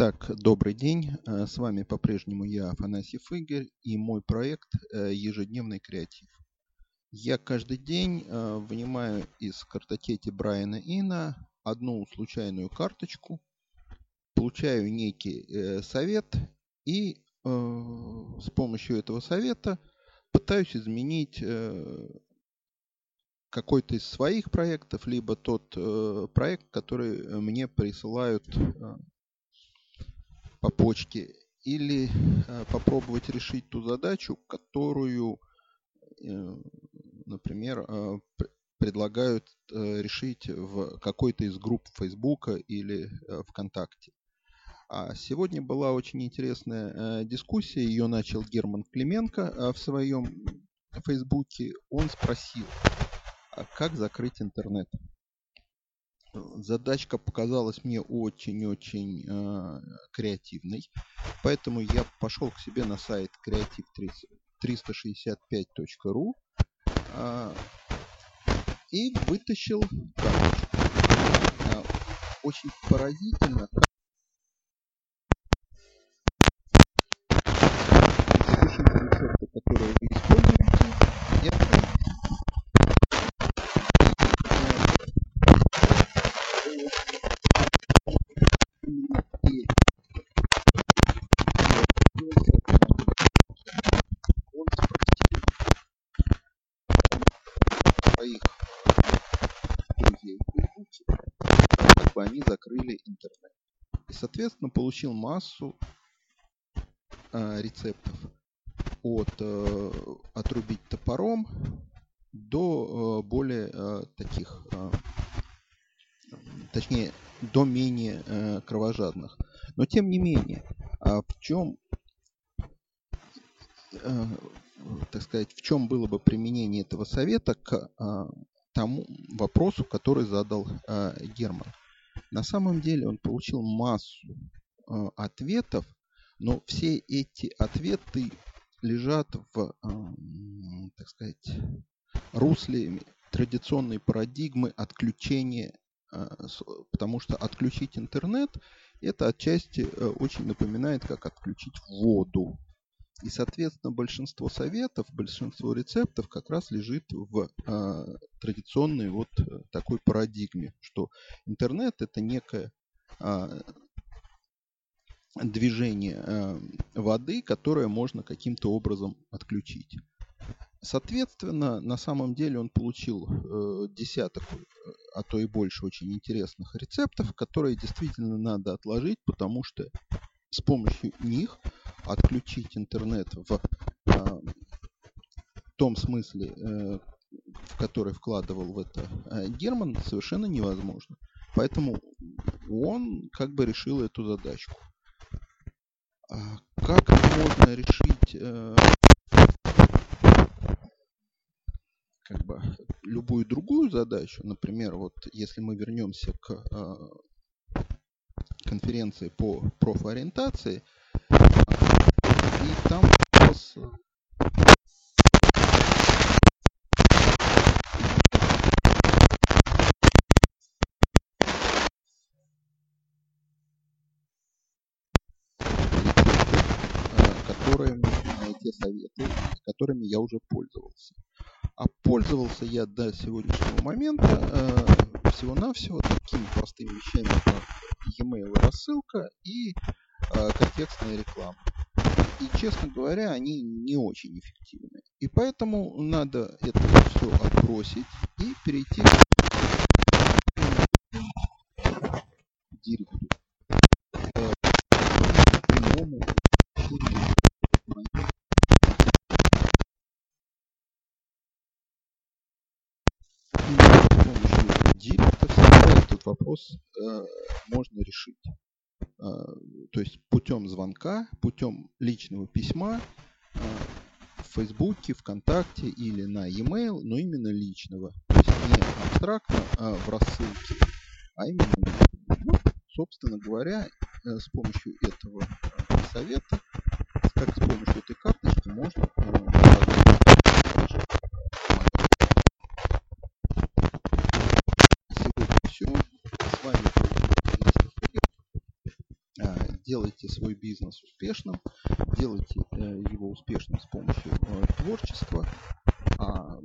Итак, добрый день. Э, с вами по-прежнему я, Афанасьев Игорь, и мой проект э, «Ежедневный креатив». Я каждый день э, вынимаю из картотеки Брайана Ина одну случайную карточку, получаю некий совет и с помощью этого совета пытаюсь изменить какой-то из своих проектов, либо тот проект, который мне присылают по почте, или э, попробовать решить ту задачу, которую, э, например, э, предлагают решить в какой-то из групп Фейсбука или ВКонтакте. А сегодня была очень интересная дискуссия, ее начал Герман Клименко в своем Фейсбуке. Он спросил, а как закрыть интернет? Задачка показалась мне очень-очень э, креативной, поэтому я пошел к себе на сайт creative365.ru э, и вытащил карточку. Э, очень поразительно, как бы они закрыли интернет. И, соответственно, получил массу э, рецептов от э, отрубить топором до э, более э, таких, э, точнее, до менее э, кровожадных. Но тем не менее, а в чем э, так сказать, в чем было бы применение этого совета к а, тому вопросу, который задал а, Герман. На самом деле он получил массу а, ответов, но все эти ответы лежат в, так сказать, русле традиционной парадигмы отключения, потому что отключить интернет это отчасти э, очень напоминает, как отключить воду. И, соответственно, большинство советов, большинство рецептов как раз лежит в э, традиционной вот э, такой парадигме, что интернет это некое э, движение э, воды, которое можно каким-то образом отключить. Соответственно, на самом деле он получил э, десяток, а то и больше очень интересных рецептов, которые действительно надо отложить, потому что с помощью них отключить интернет в а, том смысле, э, в который вкладывал в это э, Герман, совершенно невозможно. Поэтому он как бы решил эту задачку. А как можно решить э, как бы любую другую задачу, например, вот если мы вернемся к конференции по профориентации, и там вопрос которые, те советы, которыми я уже пользовался. А пользовался я до сегодняшнего момента э, всего-навсего такими простыми вещами, как e-mail рассылка и э, контекстная реклама. И, честно говоря, они не очень эффективны. И поэтому надо это все отбросить и перейти к директу. Директа всегда этот вопрос э, можно решить. Э, то есть путем звонка, путем личного письма э, в Фейсбуке, ВКонтакте или на e-mail, но именно личного. То есть не абстрактно а в рассылке, а именно ну, собственно говоря, э, с помощью этого э, совета, делайте свой бизнес успешным, делайте его успешным с помощью творчества. А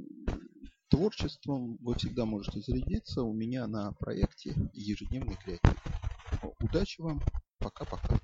творчеством вы всегда можете зарядиться у меня на проекте ежедневный креатив. Удачи вам. Пока-пока.